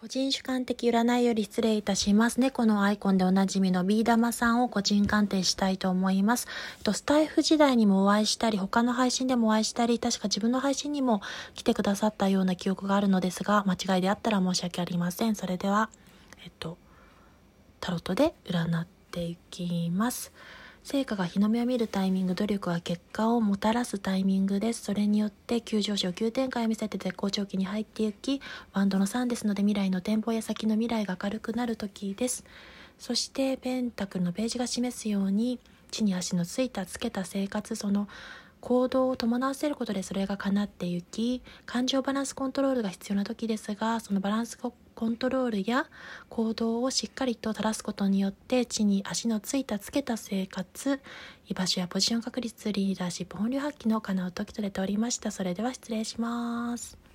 個人主観的占いより失礼いたします。猫のアイコンでおなじみのビー玉さんを個人鑑定したいと思います。スタイフ時代にもお会いしたり、他の配信でもお会いしたり、確か自分の配信にも来てくださったような記憶があるのですが、間違いであったら申し訳ありません。それでは、えっと、タロットで占っていきます。成果が日の目を見るタイミング、努力は結果をもたらすタイミングです。それによって急上昇、急展開を見せて絶好調期に入っていき、ワンドの3ですので未来の展望や先の未来が明るくなる時です。そしてペンタクルのページが示すように、地に足のついたつけた生活、その行動を伴わせることでそれが叶ってゆき感情バランスコントロールが必要な時ですがそのバランスコントロールや行動をしっかりと正すことによって地に足のついたつけた生活居場所やポジション確率リーダーシップ本流発揮の叶う時と出ておりました。それでは失礼します。